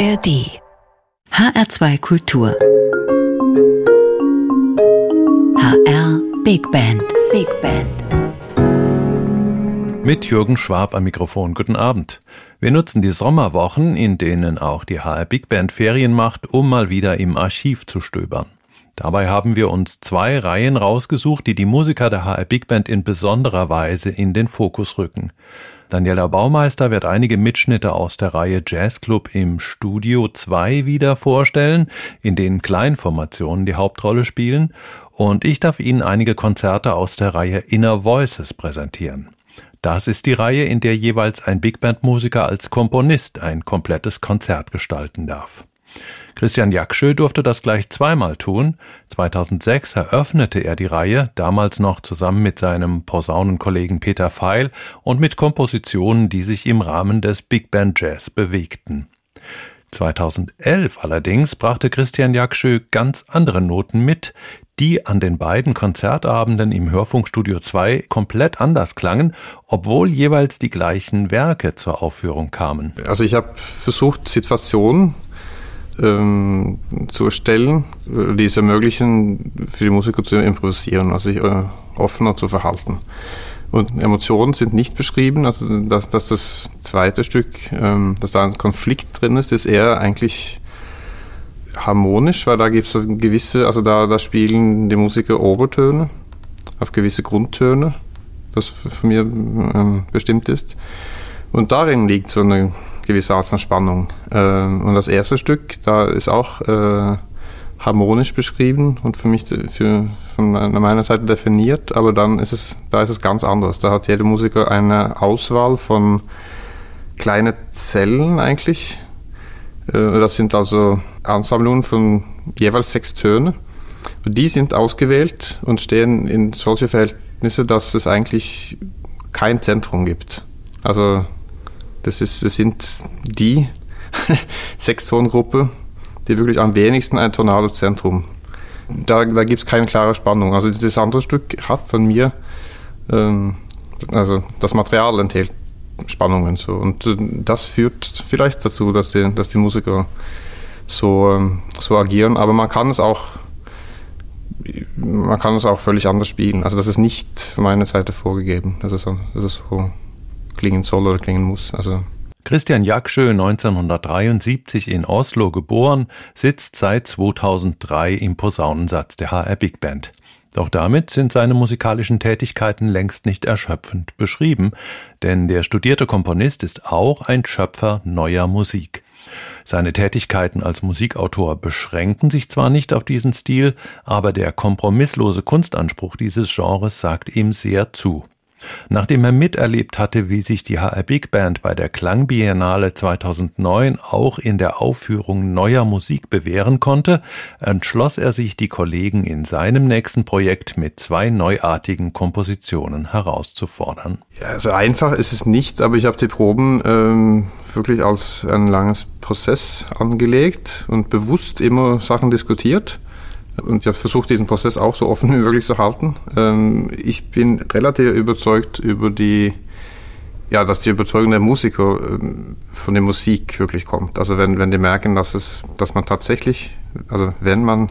ARD HR2 Kultur HR Big Band Big Band mit Jürgen Schwab am Mikrofon. Guten Abend. Wir nutzen die Sommerwochen, in denen auch die HR Big Band Ferien macht, um mal wieder im Archiv zu stöbern. Dabei haben wir uns zwei Reihen rausgesucht, die die Musiker der HR Big Band in besonderer Weise in den Fokus rücken. Daniela Baumeister wird einige Mitschnitte aus der Reihe Jazzclub im Studio 2 wieder vorstellen, in denen Kleinformationen die Hauptrolle spielen, und ich darf Ihnen einige Konzerte aus der Reihe Inner Voices präsentieren. Das ist die Reihe, in der jeweils ein Big Band Musiker als Komponist ein komplettes Konzert gestalten darf. Christian Jakschö durfte das gleich zweimal tun. 2006 eröffnete er die Reihe, damals noch zusammen mit seinem Posaunenkollegen Peter Feil und mit Kompositionen, die sich im Rahmen des Big Band Jazz bewegten. 2011 allerdings brachte Christian Jakschö ganz andere Noten mit, die an den beiden Konzertabenden im Hörfunkstudio 2 komplett anders klangen, obwohl jeweils die gleichen Werke zur Aufführung kamen. Also ich habe versucht, Situationen ähm, zu erstellen, die es ermöglichen, für die Musiker zu improvisieren, also sich äh, offener zu verhalten. Und Emotionen sind nicht beschrieben, also dass, dass das zweite Stück, ähm, dass da ein Konflikt drin ist, ist eher eigentlich harmonisch, weil da gibt es gewisse, also da, da spielen die Musiker Obertöne auf gewisse Grundtöne, das für mir ähm, bestimmt ist. Und darin liegt so eine gewisse Art von Spannung. Ähm, und das erste Stück, da ist auch äh, harmonisch beschrieben und für mich für, von meiner Seite definiert, aber dann ist es, da ist es ganz anders. Da hat jeder Musiker eine Auswahl von kleinen Zellen eigentlich. Äh, das sind also Ansammlungen von jeweils sechs Tönen. Die sind ausgewählt und stehen in solche Verhältnisse, dass es eigentlich kein Zentrum gibt. Also das, ist, das sind die Sechstongruppe, die wirklich am wenigsten ein tonales Zentrum. Da, da gibt es keine klare Spannung. Also das andere Stück hat von mir, ähm, also das Material enthält Spannungen. So. Und äh, das führt vielleicht dazu, dass die, dass die Musiker so, ähm, so agieren. Aber man kann es auch man kann es auch völlig anders spielen. Also das ist nicht von meiner Seite vorgegeben, dass es, dass es so klingen soll oder klingen muss. Also Christian Jakschö, 1973 in Oslo geboren, sitzt seit 2003 im Posaunensatz der HR Big Band. Doch damit sind seine musikalischen Tätigkeiten längst nicht erschöpfend beschrieben, denn der studierte Komponist ist auch ein Schöpfer neuer Musik. Seine Tätigkeiten als Musikautor beschränken sich zwar nicht auf diesen Stil, aber der kompromisslose Kunstanspruch dieses Genres sagt ihm sehr zu. Nachdem er miterlebt hatte, wie sich die HR Big Band bei der Klangbiennale 2009 auch in der Aufführung neuer Musik bewähren konnte, entschloss er sich, die Kollegen in seinem nächsten Projekt mit zwei neuartigen Kompositionen herauszufordern. Ja, also einfach ist es nicht, aber ich habe die Proben ähm, wirklich als ein langes Prozess angelegt und bewusst immer Sachen diskutiert und ich habe versucht, diesen Prozess auch so offen wie möglich zu halten. Ähm, ich bin relativ überzeugt über die, ja, dass die Überzeugung der Musiker ähm, von der Musik wirklich kommt. Also wenn, wenn die merken, dass es, dass man tatsächlich, also wenn man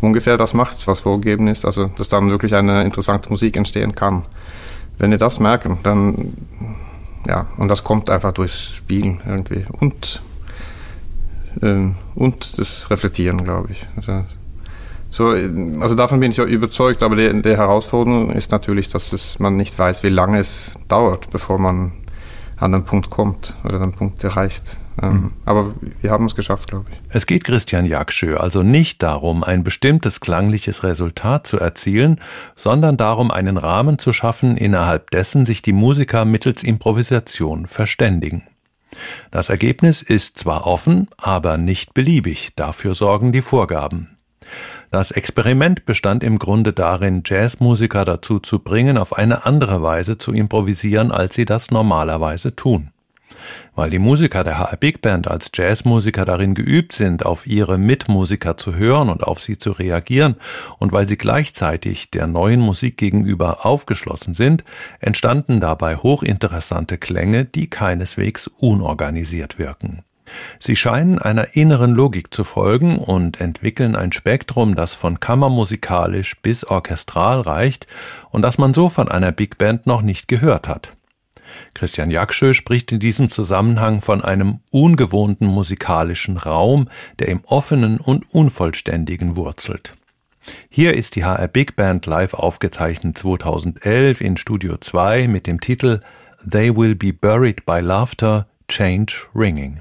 ungefähr das macht, was vorgegeben ist, also dass dann wirklich eine interessante Musik entstehen kann. Wenn die das merken, dann ja, und das kommt einfach durchs Spielen irgendwie und ähm, und das Reflektieren, glaube ich. Also so, also davon bin ich auch überzeugt, aber die, die Herausforderung ist natürlich, dass es, man nicht weiß, wie lange es dauert, bevor man an den Punkt kommt oder den Punkt erreicht. Mhm. Aber wir haben es geschafft, glaube ich. Es geht Christian Jakschö also nicht darum, ein bestimmtes klangliches Resultat zu erzielen, sondern darum, einen Rahmen zu schaffen, innerhalb dessen sich die Musiker mittels Improvisation verständigen. Das Ergebnis ist zwar offen, aber nicht beliebig, dafür sorgen die Vorgaben. Das Experiment bestand im Grunde darin, Jazzmusiker dazu zu bringen, auf eine andere Weise zu improvisieren, als sie das normalerweise tun. Weil die Musiker der HR Big Band als Jazzmusiker darin geübt sind, auf ihre Mitmusiker zu hören und auf sie zu reagieren, und weil sie gleichzeitig der neuen Musik gegenüber aufgeschlossen sind, entstanden dabei hochinteressante Klänge, die keineswegs unorganisiert wirken. Sie scheinen einer inneren Logik zu folgen und entwickeln ein Spektrum, das von kammermusikalisch bis orchestral reicht und das man so von einer Big Band noch nicht gehört hat. Christian Jakschö spricht in diesem Zusammenhang von einem ungewohnten musikalischen Raum, der im Offenen und Unvollständigen wurzelt. Hier ist die HR Big Band live aufgezeichnet 2011 in Studio 2 mit dem Titel They Will Be Buried by Laughter, Change Ringing.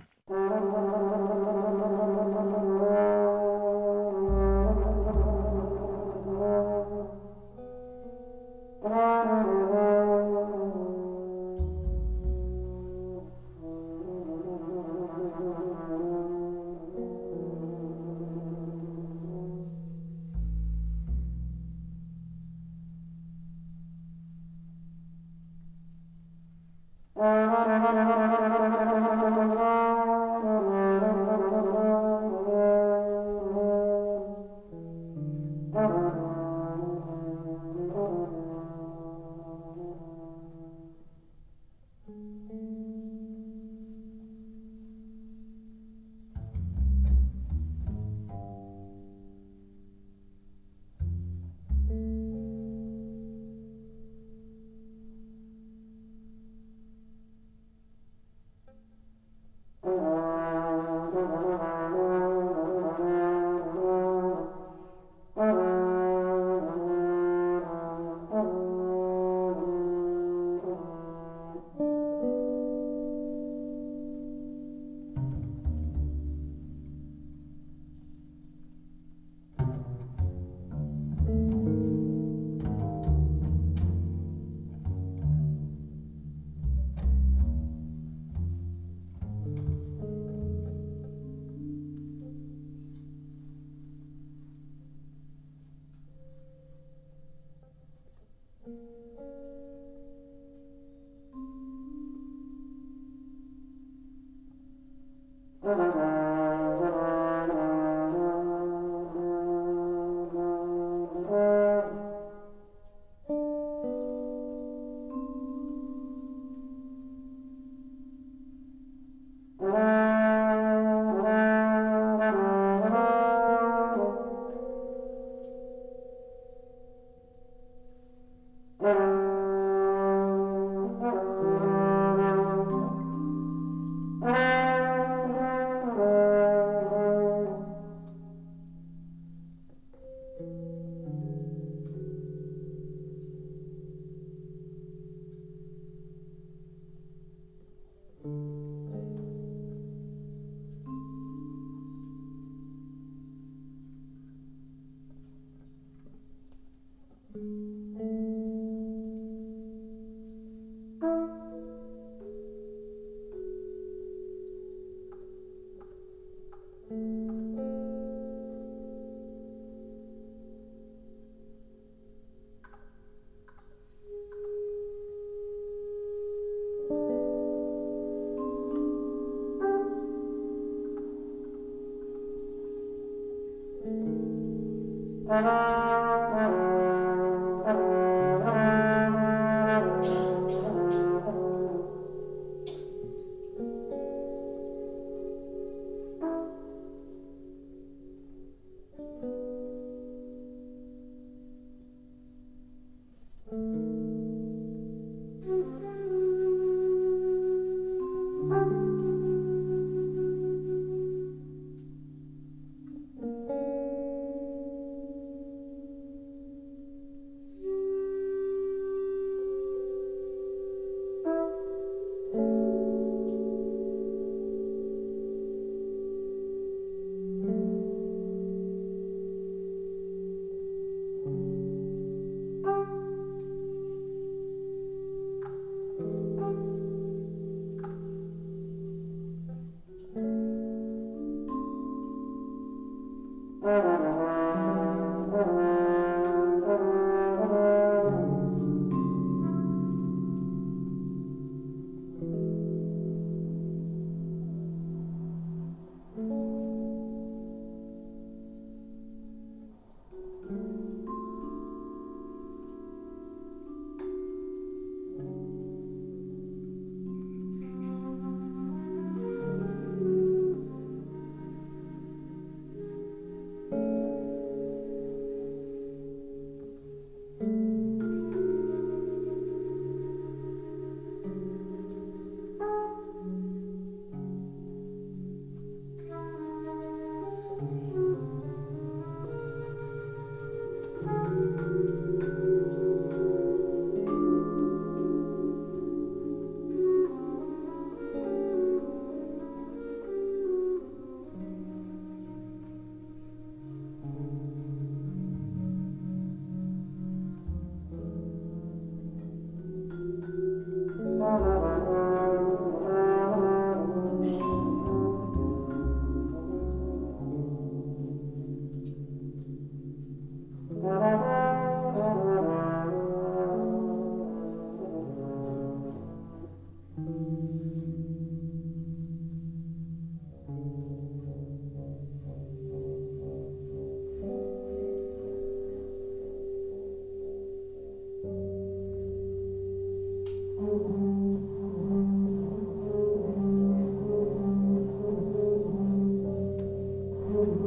Thank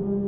you.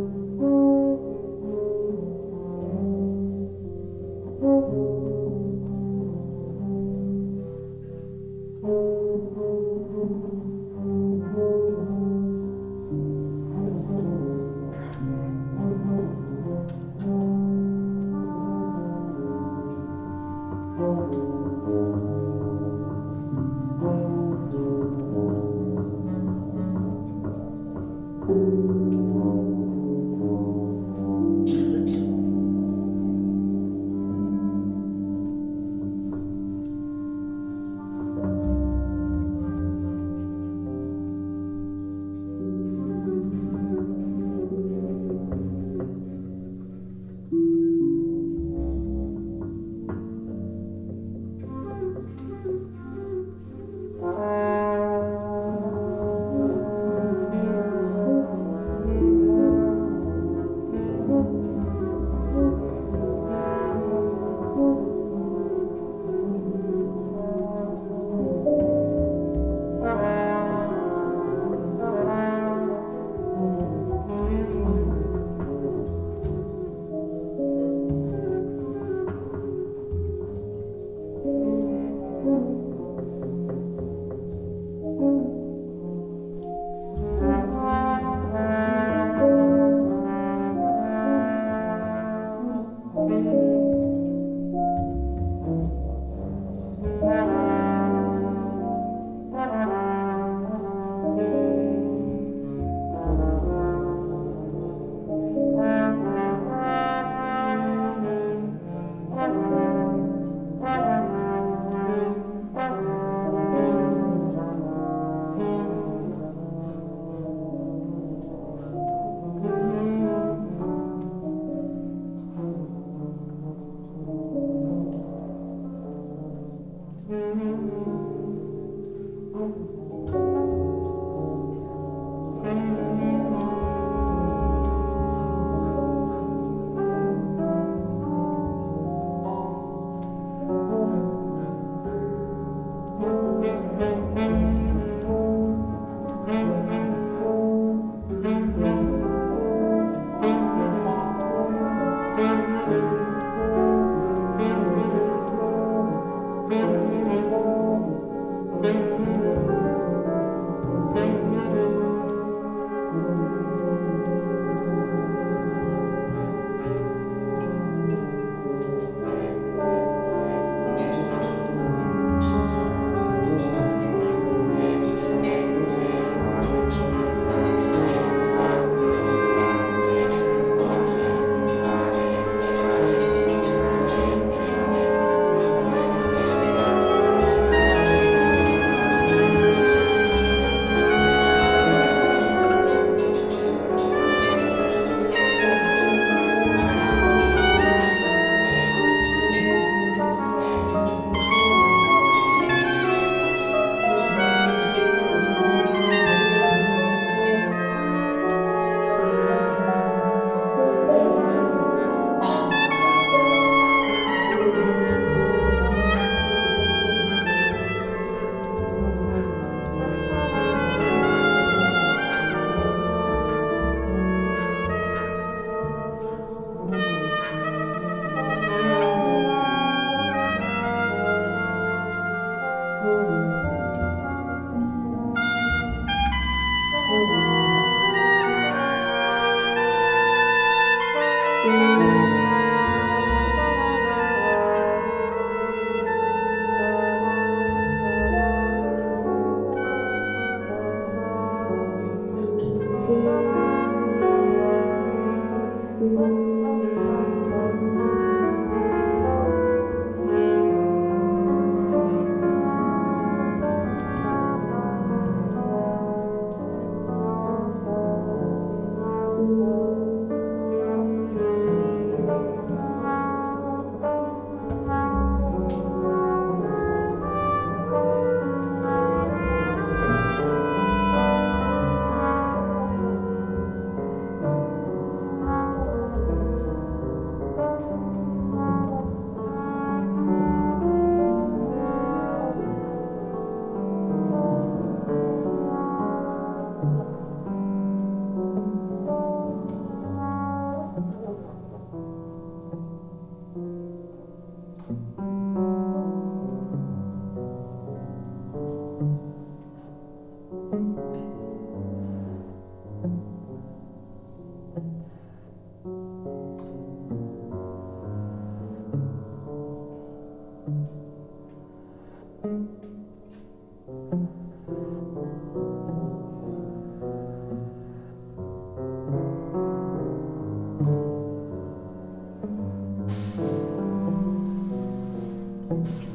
Música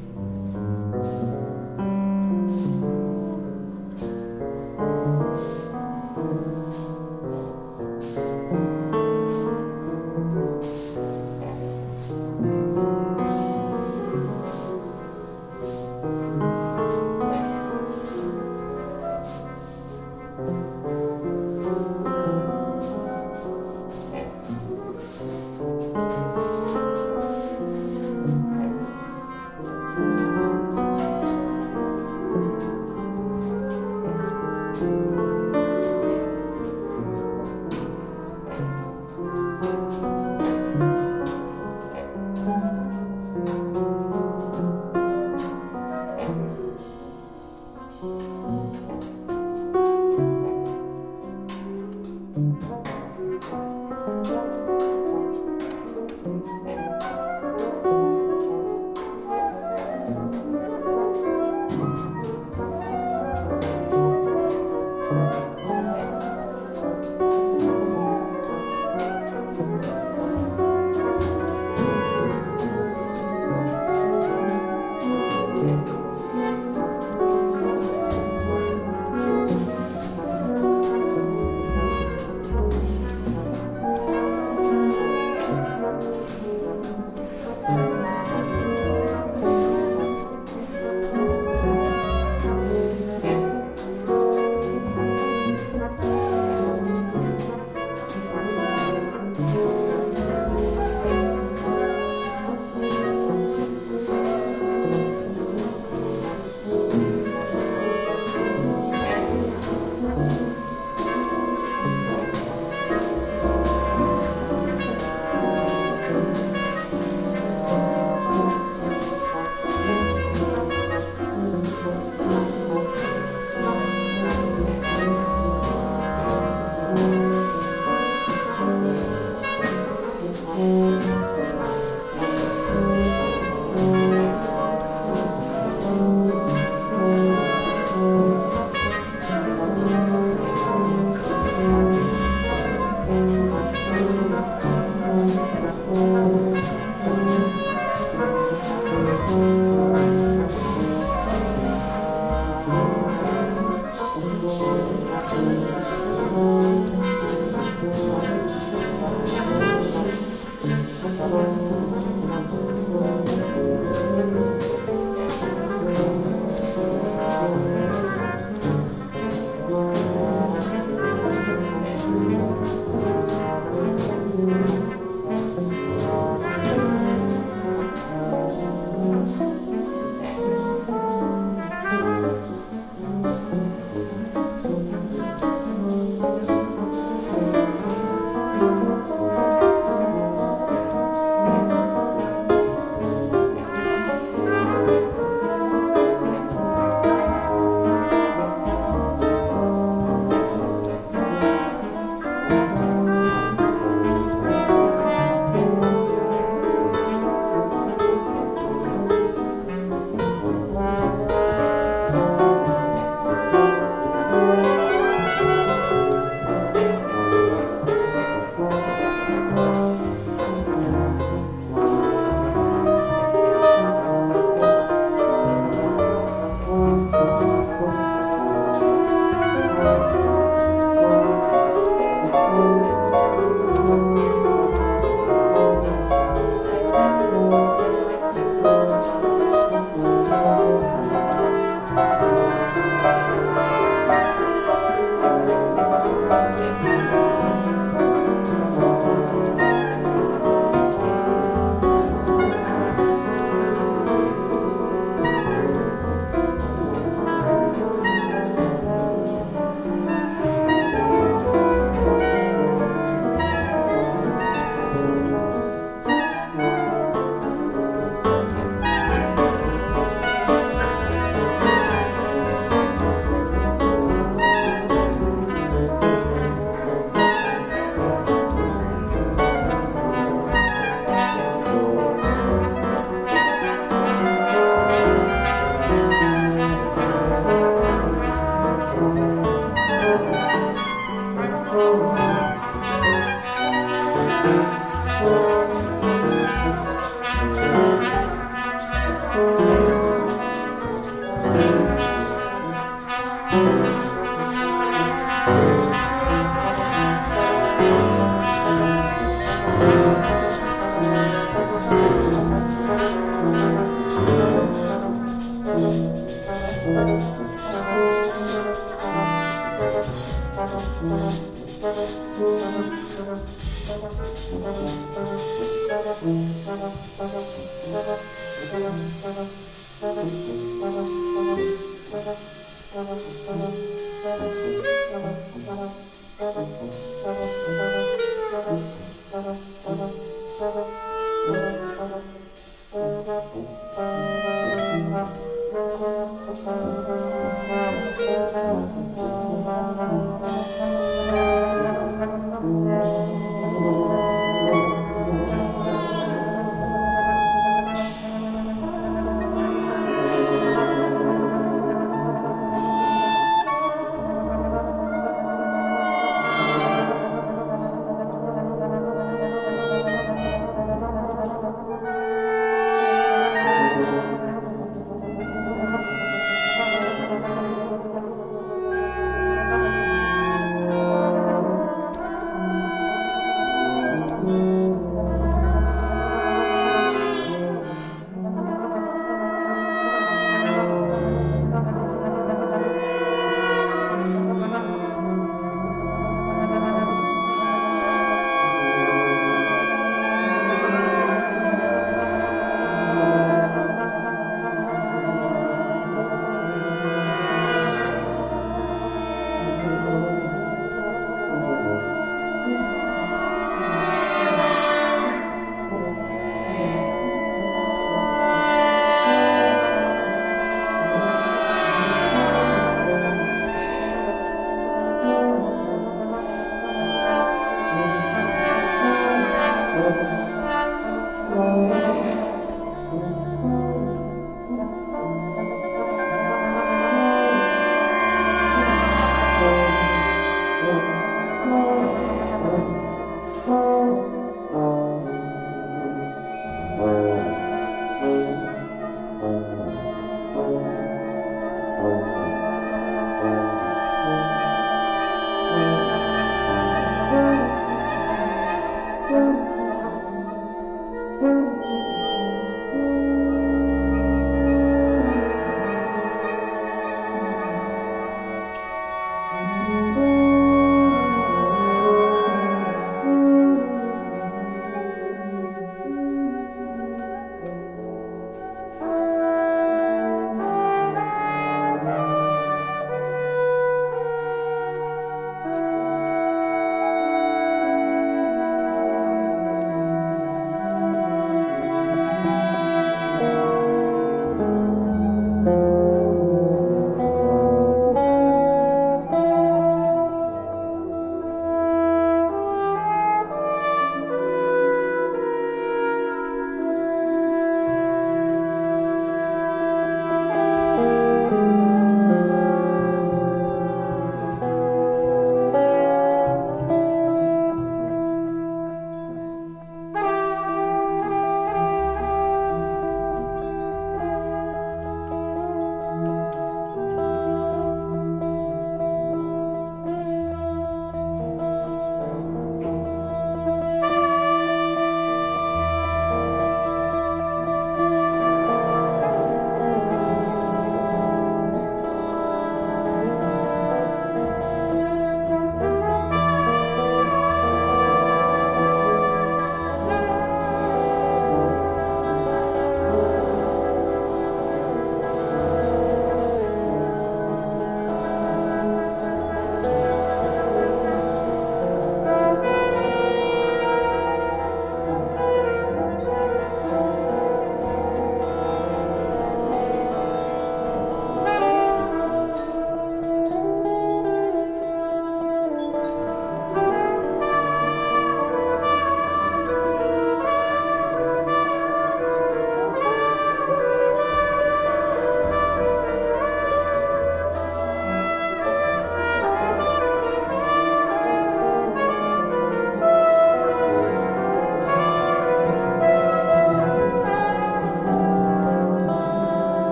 Uh-huh. Uh-huh. Uh-huh.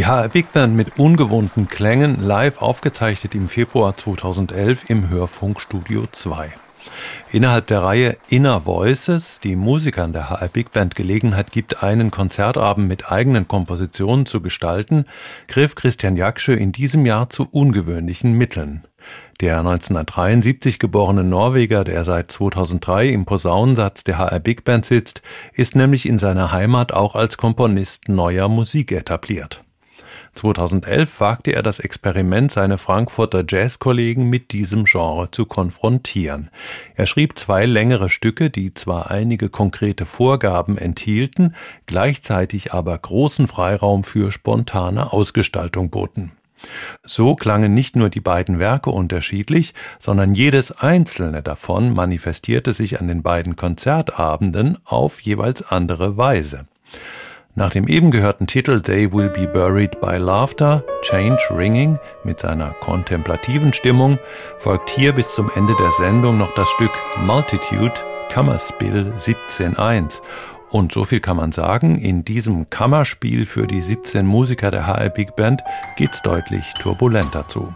Die HR Big Band mit ungewohnten Klängen live aufgezeichnet im Februar 2011 im Hörfunkstudio 2. Innerhalb der Reihe Inner Voices, die Musikern der HR Big Band Gelegenheit gibt, einen Konzertabend mit eigenen Kompositionen zu gestalten, griff Christian Jaksche in diesem Jahr zu ungewöhnlichen Mitteln. Der 1973 geborene Norweger, der seit 2003 im Posaunensatz der HR Big Band sitzt, ist nämlich in seiner Heimat auch als Komponist neuer Musik etabliert. 2011 wagte er das Experiment, seine Frankfurter Jazzkollegen mit diesem Genre zu konfrontieren. Er schrieb zwei längere Stücke, die zwar einige konkrete Vorgaben enthielten, gleichzeitig aber großen Freiraum für spontane Ausgestaltung boten. So klangen nicht nur die beiden Werke unterschiedlich, sondern jedes einzelne davon manifestierte sich an den beiden Konzertabenden auf jeweils andere Weise. Nach dem eben gehörten Titel They Will Be Buried by Laughter, Change Ringing mit seiner kontemplativen Stimmung folgt hier bis zum Ende der Sendung noch das Stück Multitude Kammerspiel 17.1. Und so viel kann man sagen, in diesem Kammerspiel für die 17 Musiker der HR Big Band geht's deutlich turbulenter zu.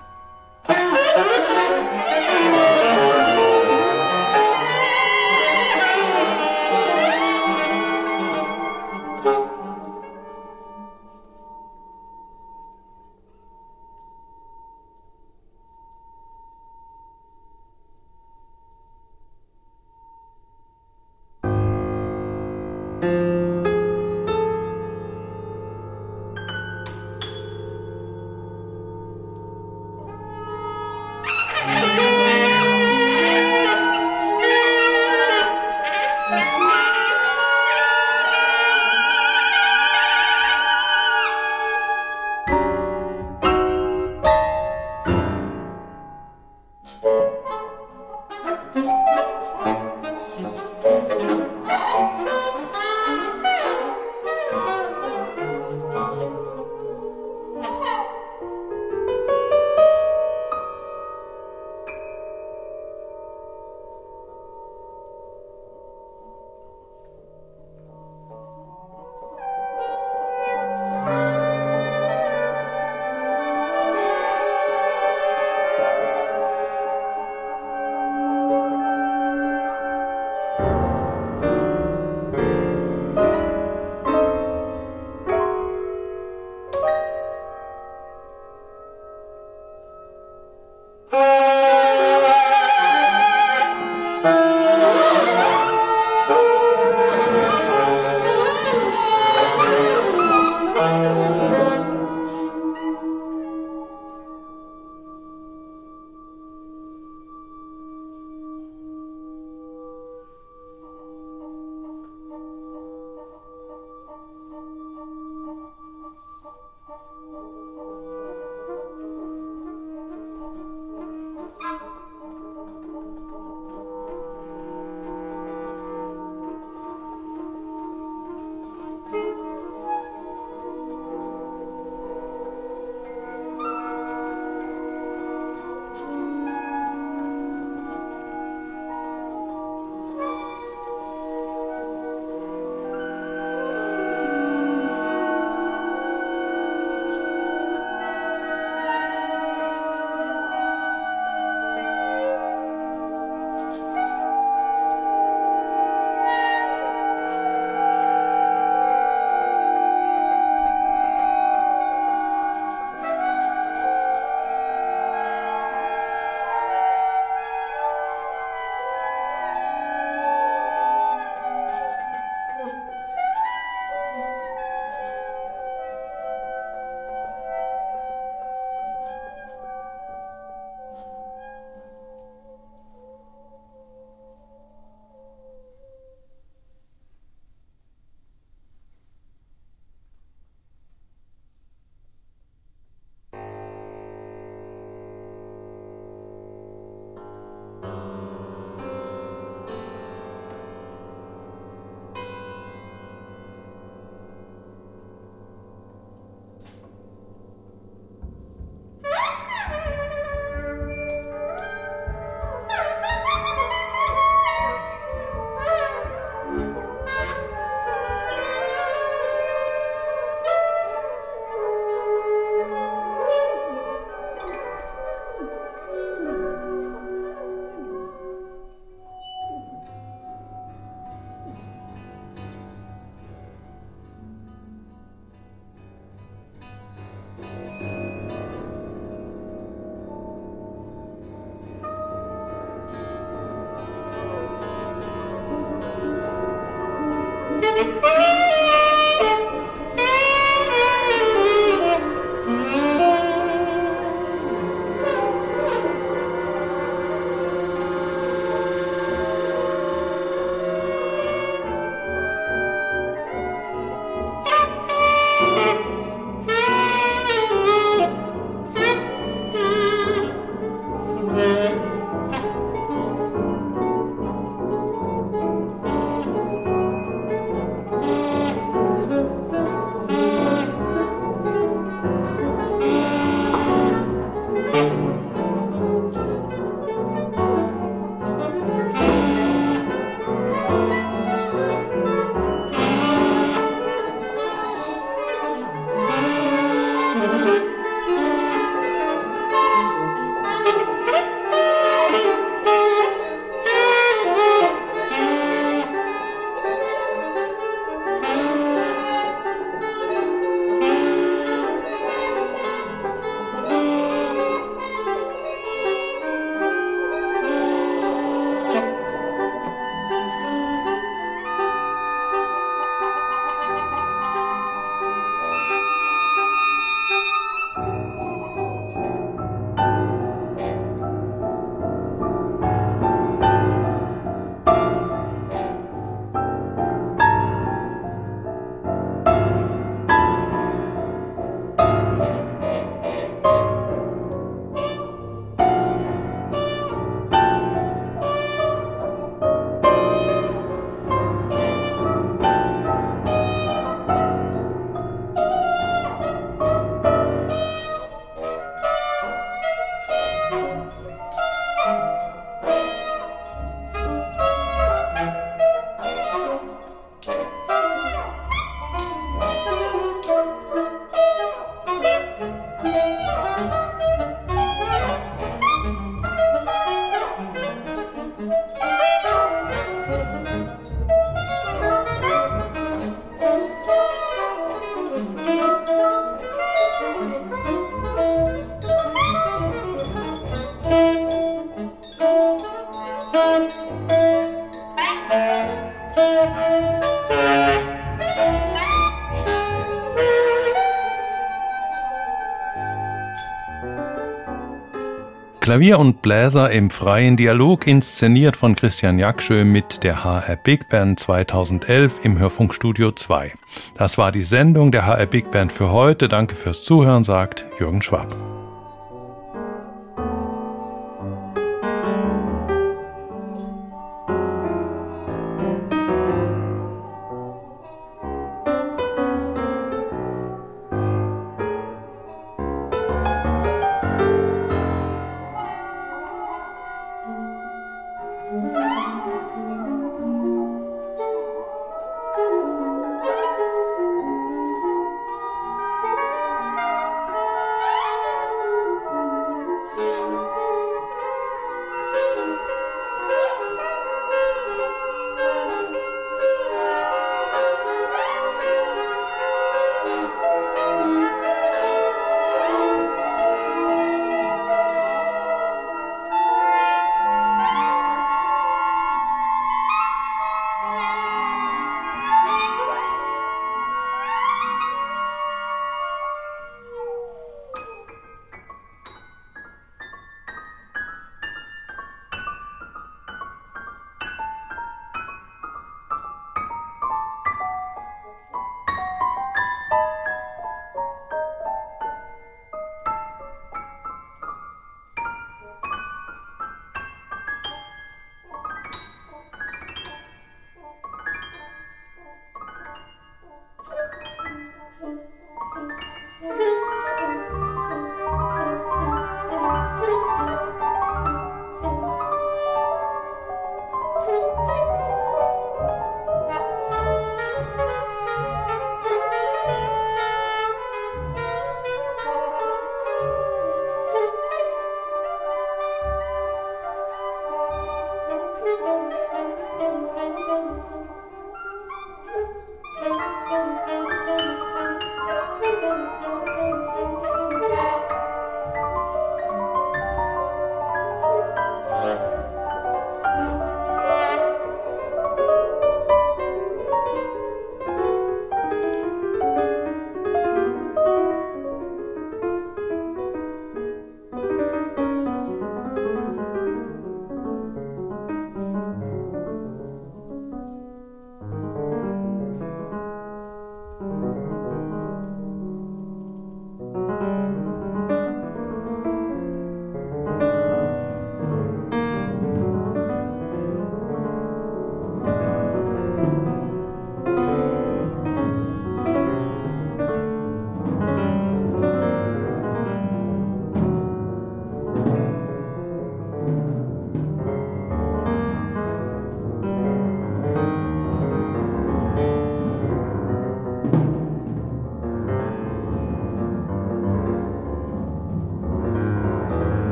Klavier und Bläser im freien Dialog, inszeniert von Christian Jakschö mit der HR Big Band 2011 im Hörfunkstudio 2. Das war die Sendung der HR Big Band für heute. Danke fürs Zuhören, sagt Jürgen Schwab.